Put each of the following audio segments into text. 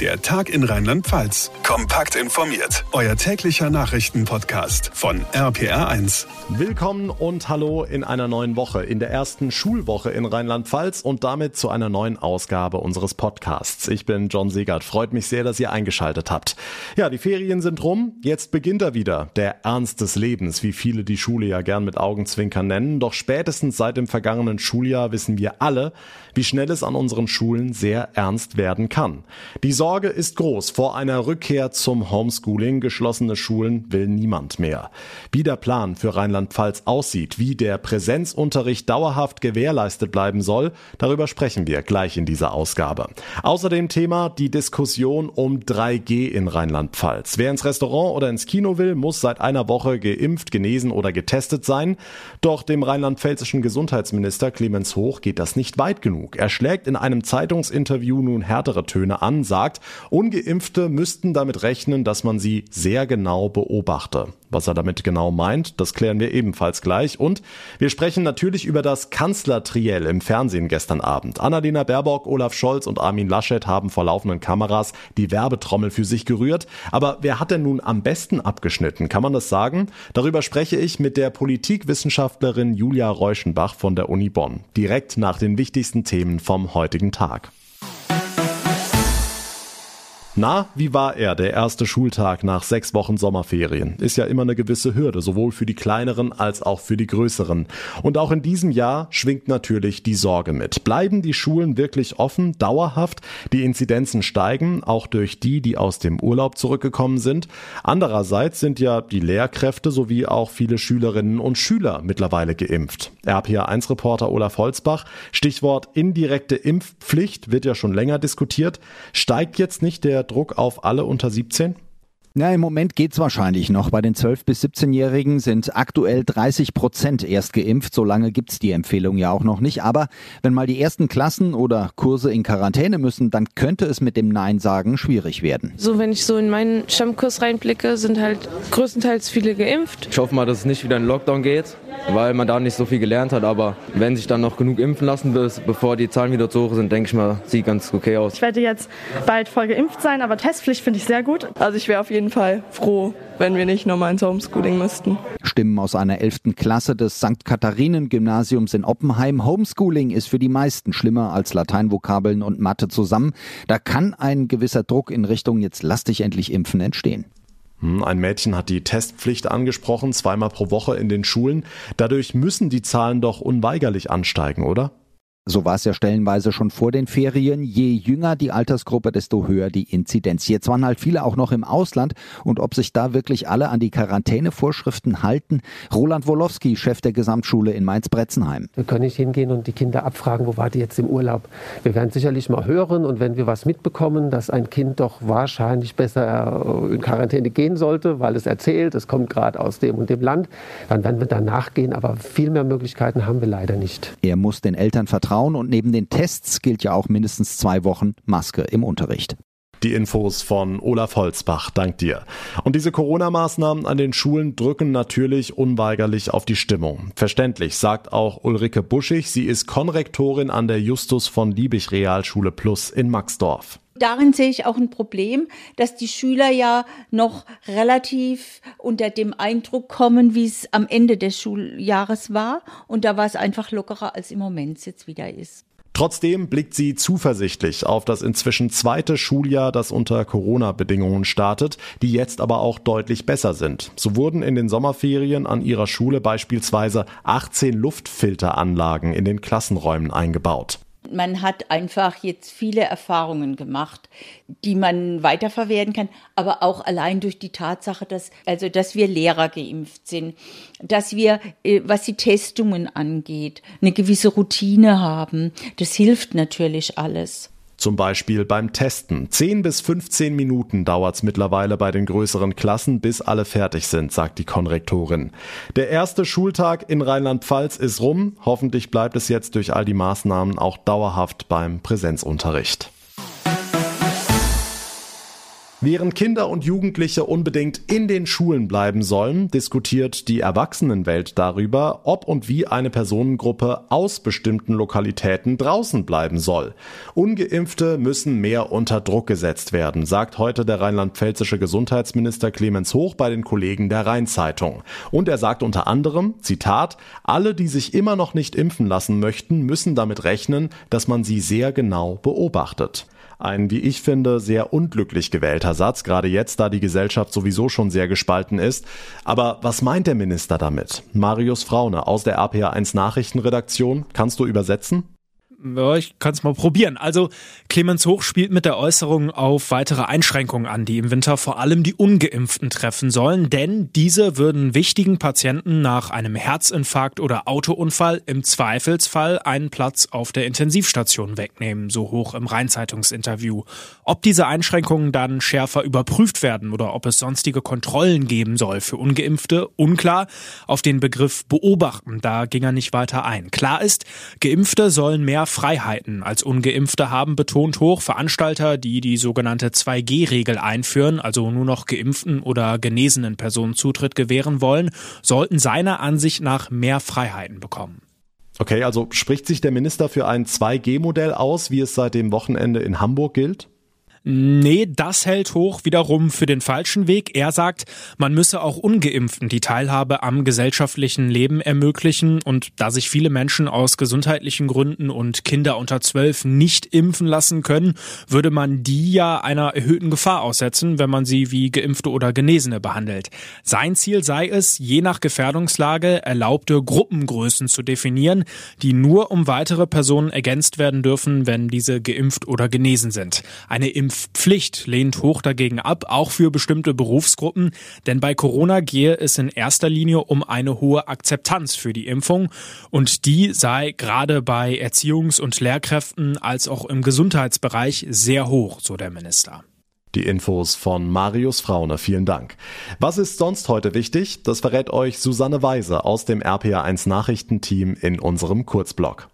Der Tag in Rheinland-Pfalz. Kompakt informiert. Euer täglicher Nachrichtenpodcast von RPR1. Willkommen und hallo in einer neuen Woche, in der ersten Schulwoche in Rheinland-Pfalz und damit zu einer neuen Ausgabe unseres Podcasts. Ich bin John Segert. Freut mich sehr, dass ihr eingeschaltet habt. Ja, die Ferien sind rum. Jetzt beginnt er wieder. Der Ernst des Lebens, wie viele die Schule ja gern mit Augenzwinkern nennen. Doch spätestens seit dem vergangenen Schuljahr wissen wir alle, wie schnell es an unseren Schulen sehr ernst werden kann. Die Sorge ist groß vor einer Rückkehr zum Homeschooling. Geschlossene Schulen will niemand mehr. Wie der Plan für Rheinland-Pfalz aussieht, wie der Präsenzunterricht dauerhaft gewährleistet bleiben soll, darüber sprechen wir gleich in dieser Ausgabe. Außerdem Thema die Diskussion um 3G in Rheinland-Pfalz. Wer ins Restaurant oder ins Kino will, muss seit einer Woche geimpft, genesen oder getestet sein. Doch dem rheinland-pfälzischen Gesundheitsminister Clemens Hoch geht das nicht weit genug. Er schlägt in einem Zeitungsinterview nun härtere Töne an, sagt, sagt, ungeimpfte müssten damit rechnen, dass man sie sehr genau beobachte. Was er damit genau meint, das klären wir ebenfalls gleich. Und wir sprechen natürlich über das Kanzlertriell im Fernsehen gestern Abend. Annalena Baerbock, Olaf Scholz und Armin Laschet haben vor laufenden Kameras die Werbetrommel für sich gerührt. Aber wer hat denn nun am besten abgeschnitten? Kann man das sagen? Darüber spreche ich mit der Politikwissenschaftlerin Julia Reuschenbach von der Uni Bonn. Direkt nach den wichtigsten Themen vom heutigen Tag. Na, wie war er, der erste Schultag nach sechs Wochen Sommerferien? Ist ja immer eine gewisse Hürde, sowohl für die kleineren als auch für die größeren. Und auch in diesem Jahr schwingt natürlich die Sorge mit. Bleiben die Schulen wirklich offen, dauerhaft? Die Inzidenzen steigen, auch durch die, die aus dem Urlaub zurückgekommen sind. Andererseits sind ja die Lehrkräfte sowie auch viele Schülerinnen und Schüler mittlerweile geimpft. RPA1-Reporter Olaf Holzbach, Stichwort indirekte Impfpflicht wird ja schon länger diskutiert. Steigt jetzt nicht der Druck auf alle unter 17? Ja, im Moment geht's wahrscheinlich noch. Bei den 12- bis 17-Jährigen sind aktuell 30 Prozent erst geimpft. So lange gibt's die Empfehlung ja auch noch nicht. Aber wenn mal die ersten Klassen oder Kurse in Quarantäne müssen, dann könnte es mit dem Nein sagen schwierig werden. So, wenn ich so in meinen Stammkurs reinblicke, sind halt größtenteils viele geimpft. Ich hoffe mal, dass es nicht wieder in Lockdown geht, weil man da nicht so viel gelernt hat. Aber wenn sich dann noch genug impfen lassen, bis, bevor die Zahlen wieder zu hoch sind, denke ich mal, sieht ganz okay aus. Ich werde jetzt bald voll geimpft sein, aber Testpflicht finde ich sehr gut. Also ich wäre auf jeden jeden Fall froh, wenn wir nicht nochmal ins Homeschooling müssten. Stimmen aus einer 11. Klasse des St. Katharinen-Gymnasiums in Oppenheim. Homeschooling ist für die meisten schlimmer als Lateinvokabeln und Mathe zusammen. Da kann ein gewisser Druck in Richtung jetzt lass dich endlich impfen entstehen. Hm, ein Mädchen hat die Testpflicht angesprochen, zweimal pro Woche in den Schulen. Dadurch müssen die Zahlen doch unweigerlich ansteigen, oder? So war es ja stellenweise schon vor den Ferien. Je jünger die Altersgruppe, desto höher die Inzidenz. Jetzt waren halt viele auch noch im Ausland und ob sich da wirklich alle an die Quarantänevorschriften halten. Roland Wolowski, Chef der Gesamtschule in Mainz-Bretzenheim. Wir können nicht hingehen und die Kinder abfragen, wo war die jetzt im Urlaub. Wir werden sicherlich mal hören und wenn wir was mitbekommen, dass ein Kind doch wahrscheinlich besser in Quarantäne gehen sollte, weil es erzählt, es kommt gerade aus dem und dem Land, dann werden wir da nachgehen. Aber viel mehr Möglichkeiten haben wir leider nicht. Er muss den Eltern vertrauen Vertrauen und neben den Tests gilt ja auch mindestens zwei Wochen Maske im Unterricht. Die Infos von Olaf Holzbach, dank dir. Und diese Corona-Maßnahmen an den Schulen drücken natürlich unweigerlich auf die Stimmung. Verständlich, sagt auch Ulrike Buschig. Sie ist Konrektorin an der Justus von Liebig Realschule Plus in Maxdorf. Darin sehe ich auch ein Problem, dass die Schüler ja noch relativ unter dem Eindruck kommen, wie es am Ende des Schuljahres war. Und da war es einfach lockerer, als im Moment jetzt wieder ist. Trotzdem blickt sie zuversichtlich auf das inzwischen zweite Schuljahr, das unter Corona-Bedingungen startet, die jetzt aber auch deutlich besser sind. So wurden in den Sommerferien an ihrer Schule beispielsweise 18 Luftfilteranlagen in den Klassenräumen eingebaut. Man hat einfach jetzt viele Erfahrungen gemacht, die man weiterverwerten kann, aber auch allein durch die Tatsache, dass, also, dass wir Lehrer geimpft sind, dass wir, äh, was die Testungen angeht, eine gewisse Routine haben. Das hilft natürlich alles. Zum Beispiel beim Testen. 10 bis 15 Minuten dauert es mittlerweile bei den größeren Klassen, bis alle fertig sind, sagt die Konrektorin. Der erste Schultag in Rheinland-Pfalz ist rum. Hoffentlich bleibt es jetzt durch all die Maßnahmen auch dauerhaft beim Präsenzunterricht. Während Kinder und Jugendliche unbedingt in den Schulen bleiben sollen, diskutiert die Erwachsenenwelt darüber, ob und wie eine Personengruppe aus bestimmten Lokalitäten draußen bleiben soll. Ungeimpfte müssen mehr unter Druck gesetzt werden, sagt heute der rheinland-pfälzische Gesundheitsminister Clemens Hoch bei den Kollegen der Rheinzeitung. Und er sagt unter anderem, Zitat, alle, die sich immer noch nicht impfen lassen möchten, müssen damit rechnen, dass man sie sehr genau beobachtet. Ein, wie ich finde, sehr unglücklich gewählter Satz, gerade jetzt, da die Gesellschaft sowieso schon sehr gespalten ist. Aber was meint der Minister damit? Marius Fraune aus der RPA1 Nachrichtenredaktion, kannst du übersetzen? Ja, ich kann es mal probieren. Also Clemens Hoch spielt mit der Äußerung auf weitere Einschränkungen an, die im Winter vor allem die ungeimpften treffen sollen, denn diese würden wichtigen Patienten nach einem Herzinfarkt oder Autounfall im Zweifelsfall einen Platz auf der Intensivstation wegnehmen, so hoch im Rheinzeitungsinterview. Ob diese Einschränkungen dann schärfer überprüft werden oder ob es sonstige Kontrollen geben soll für ungeimpfte, unklar. Auf den Begriff beobachten, da ging er nicht weiter ein. Klar ist, geimpfte sollen mehr Freiheiten als ungeimpfte haben, betont hoch Veranstalter, die die sogenannte 2G-Regel einführen, also nur noch geimpften oder genesenen Personen Zutritt gewähren wollen, sollten seiner Ansicht nach mehr Freiheiten bekommen. Okay, also spricht sich der Minister für ein 2G-Modell aus, wie es seit dem Wochenende in Hamburg gilt? Nee, das hält hoch wiederum für den falschen Weg. Er sagt, man müsse auch ungeimpften die Teilhabe am gesellschaftlichen Leben ermöglichen und da sich viele Menschen aus gesundheitlichen Gründen und Kinder unter zwölf nicht impfen lassen können, würde man die ja einer erhöhten Gefahr aussetzen, wenn man sie wie geimpfte oder Genesene behandelt. Sein Ziel sei es, je nach Gefährdungslage erlaubte Gruppengrößen zu definieren, die nur um weitere Personen ergänzt werden dürfen, wenn diese geimpft oder genesen sind. Eine Impf Impfpflicht lehnt Hoch dagegen ab, auch für bestimmte Berufsgruppen, denn bei Corona gehe es in erster Linie um eine hohe Akzeptanz für die Impfung und die sei gerade bei Erziehungs- und Lehrkräften als auch im Gesundheitsbereich sehr hoch, so der Minister. Die Infos von Marius Fraune, vielen Dank. Was ist sonst heute wichtig? Das verrät euch Susanne Weise aus dem RPA1 Nachrichtenteam in unserem Kurzblog.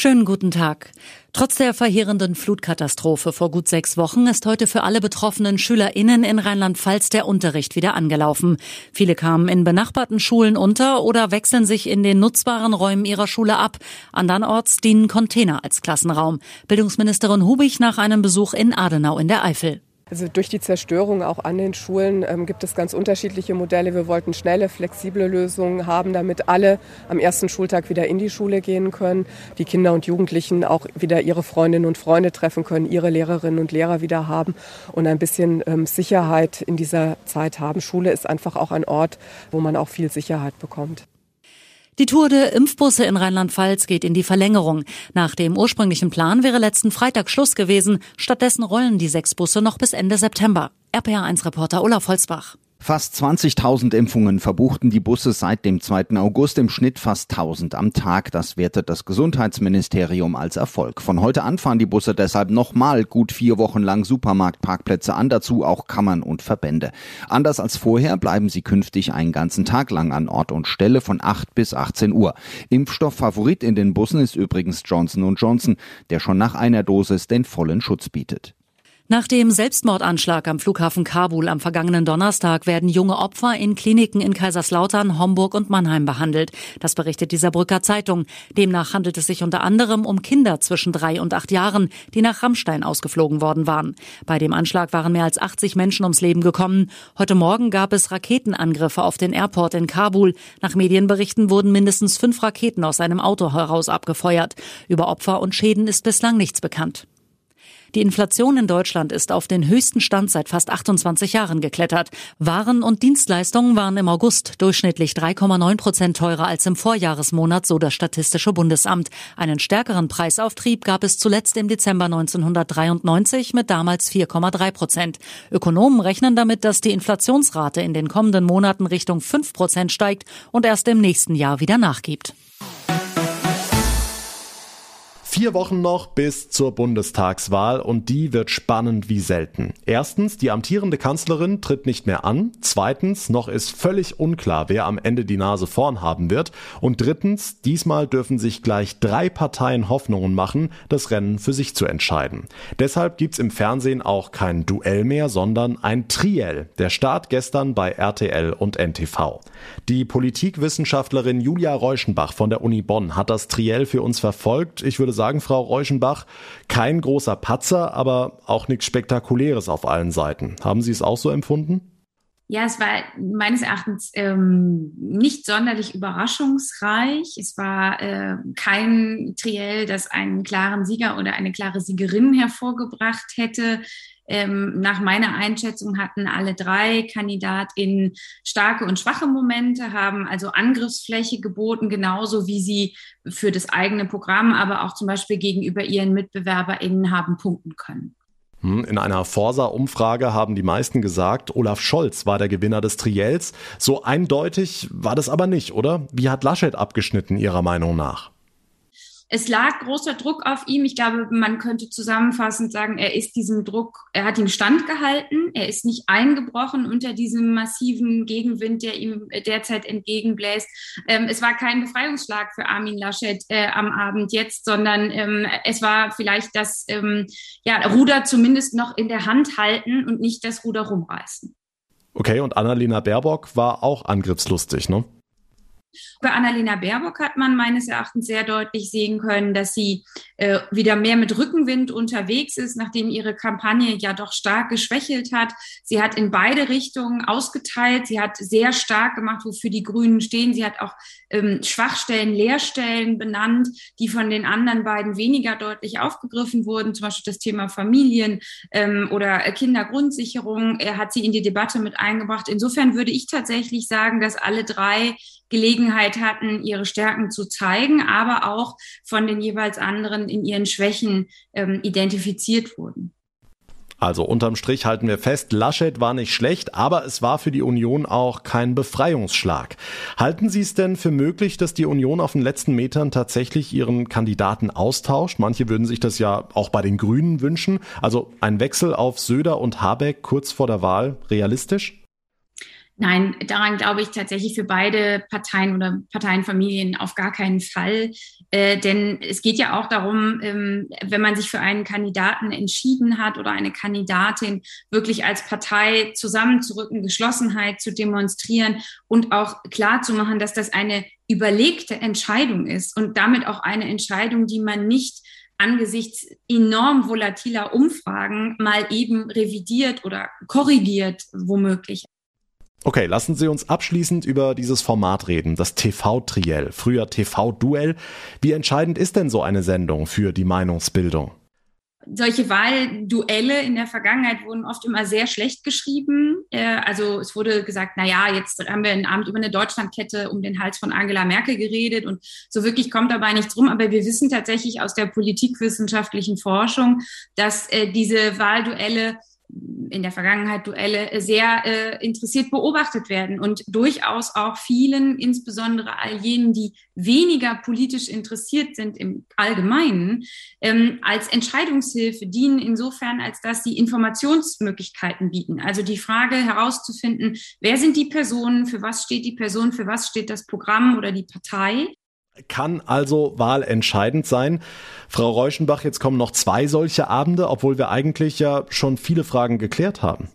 Schönen guten Tag. Trotz der verheerenden Flutkatastrophe vor gut sechs Wochen ist heute für alle betroffenen SchülerInnen in Rheinland-Pfalz der Unterricht wieder angelaufen. Viele kamen in benachbarten Schulen unter oder wechseln sich in den nutzbaren Räumen ihrer Schule ab. Andernorts dienen Container als Klassenraum. Bildungsministerin Hubich nach einem Besuch in Adenau in der Eifel. Also durch die Zerstörung auch an den Schulen ähm, gibt es ganz unterschiedliche Modelle. Wir wollten schnelle, flexible Lösungen haben, damit alle am ersten Schultag wieder in die Schule gehen können, die Kinder und Jugendlichen auch wieder ihre Freundinnen und Freunde treffen können, ihre Lehrerinnen und Lehrer wieder haben und ein bisschen ähm, Sicherheit in dieser Zeit haben. Schule ist einfach auch ein Ort, wo man auch viel Sicherheit bekommt. Die Tour der Impfbusse in Rheinland-Pfalz geht in die Verlängerung. Nach dem ursprünglichen Plan wäre letzten Freitag Schluss gewesen. Stattdessen rollen die sechs Busse noch bis Ende September. RPA1-Reporter Olaf Holzbach. Fast 20.000 Impfungen verbuchten die Busse seit dem 2. August, im Schnitt fast 1000 am Tag. Das wertet das Gesundheitsministerium als Erfolg. Von heute an fahren die Busse deshalb nochmal gut vier Wochen lang Supermarktparkplätze an, dazu auch Kammern und Verbände. Anders als vorher bleiben sie künftig einen ganzen Tag lang an Ort und Stelle von 8 bis 18 Uhr. Impfstofffavorit in den Bussen ist übrigens Johnson Johnson, der schon nach einer Dosis den vollen Schutz bietet. Nach dem Selbstmordanschlag am Flughafen Kabul am vergangenen Donnerstag werden junge Opfer in Kliniken in Kaiserslautern, Homburg und Mannheim behandelt. Das berichtet die Saarbrücker Zeitung. Demnach handelt es sich unter anderem um Kinder zwischen drei und acht Jahren, die nach Rammstein ausgeflogen worden waren. Bei dem Anschlag waren mehr als 80 Menschen ums Leben gekommen. Heute Morgen gab es Raketenangriffe auf den Airport in Kabul. Nach Medienberichten wurden mindestens fünf Raketen aus einem Auto heraus abgefeuert. Über Opfer und Schäden ist bislang nichts bekannt. Die Inflation in Deutschland ist auf den höchsten Stand seit fast 28 Jahren geklettert. Waren und Dienstleistungen waren im August durchschnittlich 3,9 Prozent teurer als im Vorjahresmonat, so das Statistische Bundesamt. Einen stärkeren Preisauftrieb gab es zuletzt im Dezember 1993 mit damals 4,3 Prozent. Ökonomen rechnen damit, dass die Inflationsrate in den kommenden Monaten Richtung 5 Prozent steigt und erst im nächsten Jahr wieder nachgibt. Vier Wochen noch bis zur Bundestagswahl und die wird spannend wie selten. Erstens, die amtierende Kanzlerin tritt nicht mehr an. Zweitens, noch ist völlig unklar, wer am Ende die Nase vorn haben wird. Und drittens, diesmal dürfen sich gleich drei Parteien Hoffnungen machen, das Rennen für sich zu entscheiden. Deshalb gibt's im Fernsehen auch kein Duell mehr, sondern ein Triell. Der Start gestern bei RTL und NTV. Die Politikwissenschaftlerin Julia Reuschenbach von der Uni Bonn hat das Triell für uns verfolgt. Ich würde sagen, Frau Reuschenbach, kein großer Patzer, aber auch nichts Spektakuläres auf allen Seiten. Haben Sie es auch so empfunden? Ja, es war meines Erachtens ähm, nicht sonderlich überraschungsreich. Es war äh, kein Triell, das einen klaren Sieger oder eine klare Siegerin hervorgebracht hätte. Ähm, nach meiner Einschätzung hatten alle drei KandidatInnen starke und schwache Momente, haben also Angriffsfläche geboten, genauso wie sie für das eigene Programm, aber auch zum Beispiel gegenüber ihren MitbewerberInnen haben punkten können. Hm, in einer Forsa-Umfrage haben die meisten gesagt, Olaf Scholz war der Gewinner des Triels. So eindeutig war das aber nicht, oder? Wie hat Laschet abgeschnitten Ihrer Meinung nach? Es lag großer Druck auf ihm. Ich glaube, man könnte zusammenfassend sagen, er ist diesem Druck, er hat ihm standgehalten. Er ist nicht eingebrochen unter diesem massiven Gegenwind, der ihm derzeit entgegenbläst. Ähm, es war kein Befreiungsschlag für Armin Laschet äh, am Abend jetzt, sondern ähm, es war vielleicht das ähm, ja, Ruder zumindest noch in der Hand halten und nicht das Ruder rumreißen. Okay, und Annalena Baerbock war auch angriffslustig, ne? Bei Annalena Baerbock hat man meines Erachtens sehr deutlich sehen können, dass sie äh, wieder mehr mit Rückenwind unterwegs ist, nachdem ihre Kampagne ja doch stark geschwächelt hat. Sie hat in beide Richtungen ausgeteilt. Sie hat sehr stark gemacht, wofür die Grünen stehen. Sie hat auch ähm, Schwachstellen, Leerstellen benannt, die von den anderen beiden weniger deutlich aufgegriffen wurden, zum Beispiel das Thema Familien ähm, oder Kindergrundsicherung. Er hat sie in die Debatte mit eingebracht. Insofern würde ich tatsächlich sagen, dass alle drei Gelegenheit hatten, ihre Stärken zu zeigen, aber auch von den jeweils anderen in ihren Schwächen ähm, identifiziert wurden. Also unterm Strich halten wir fest, Laschet war nicht schlecht, aber es war für die Union auch kein Befreiungsschlag. Halten Sie es denn für möglich, dass die Union auf den letzten Metern tatsächlich ihren Kandidaten austauscht? Manche würden sich das ja auch bei den Grünen wünschen. Also ein Wechsel auf Söder und Habeck kurz vor der Wahl realistisch? Nein, daran glaube ich tatsächlich für beide Parteien oder Parteienfamilien auf gar keinen Fall. Äh, denn es geht ja auch darum, ähm, wenn man sich für einen Kandidaten entschieden hat oder eine Kandidatin, wirklich als Partei zusammenzurücken, Geschlossenheit zu demonstrieren und auch klar zu machen, dass das eine überlegte Entscheidung ist und damit auch eine Entscheidung, die man nicht angesichts enorm volatiler Umfragen mal eben revidiert oder korrigiert, womöglich. Okay, lassen Sie uns abschließend über dieses Format reden, das TV-Triell, früher TV-Duell. Wie entscheidend ist denn so eine Sendung für die Meinungsbildung? solche Wahlduelle in der Vergangenheit wurden oft immer sehr schlecht geschrieben. Äh, also es wurde gesagt, na ja, jetzt haben wir einen Abend über eine Deutschlandkette um den Hals von Angela Merkel geredet und so wirklich kommt dabei nichts rum. Aber wir wissen tatsächlich aus der politikwissenschaftlichen Forschung, dass äh, diese Wahlduelle in der Vergangenheit Duelle sehr äh, interessiert beobachtet werden und durchaus auch vielen, insbesondere all jenen, die weniger politisch interessiert sind im Allgemeinen, ähm, als Entscheidungshilfe dienen, insofern als dass sie Informationsmöglichkeiten bieten. Also die Frage herauszufinden, wer sind die Personen, für was steht die Person, für was steht das Programm oder die Partei kann also wahlentscheidend sein. Frau Reuschenbach, jetzt kommen noch zwei solche Abende, obwohl wir eigentlich ja schon viele Fragen geklärt haben.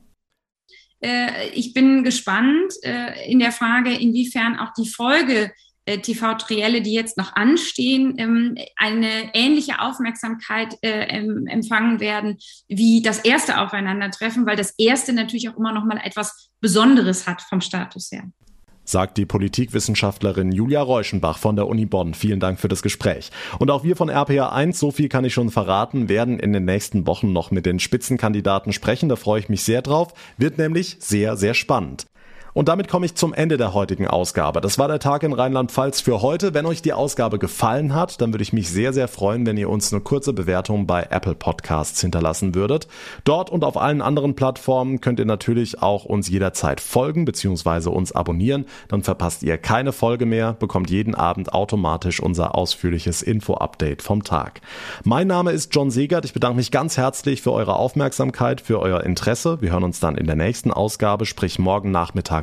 Äh, ich bin gespannt äh, in der Frage, inwiefern auch die Folge äh, TV-Trielle, die jetzt noch anstehen, ähm, eine ähnliche Aufmerksamkeit empfangen werden wie das erste Aufeinandertreffen, weil das erste natürlich auch immer noch mal etwas Besonderes hat vom Status her sagt die Politikwissenschaftlerin Julia Reuschenbach von der Uni Bonn. Vielen Dank für das Gespräch. Und auch wir von RPA1, so viel kann ich schon verraten, werden in den nächsten Wochen noch mit den Spitzenkandidaten sprechen. Da freue ich mich sehr drauf. Wird nämlich sehr, sehr spannend. Und damit komme ich zum Ende der heutigen Ausgabe. Das war der Tag in Rheinland-Pfalz für heute. Wenn euch die Ausgabe gefallen hat, dann würde ich mich sehr, sehr freuen, wenn ihr uns eine kurze Bewertung bei Apple Podcasts hinterlassen würdet. Dort und auf allen anderen Plattformen könnt ihr natürlich auch uns jederzeit folgen bzw. uns abonnieren. Dann verpasst ihr keine Folge mehr, bekommt jeden Abend automatisch unser ausführliches Info-Update vom Tag. Mein Name ist John Segert. Ich bedanke mich ganz herzlich für eure Aufmerksamkeit, für euer Interesse. Wir hören uns dann in der nächsten Ausgabe, sprich morgen Nachmittag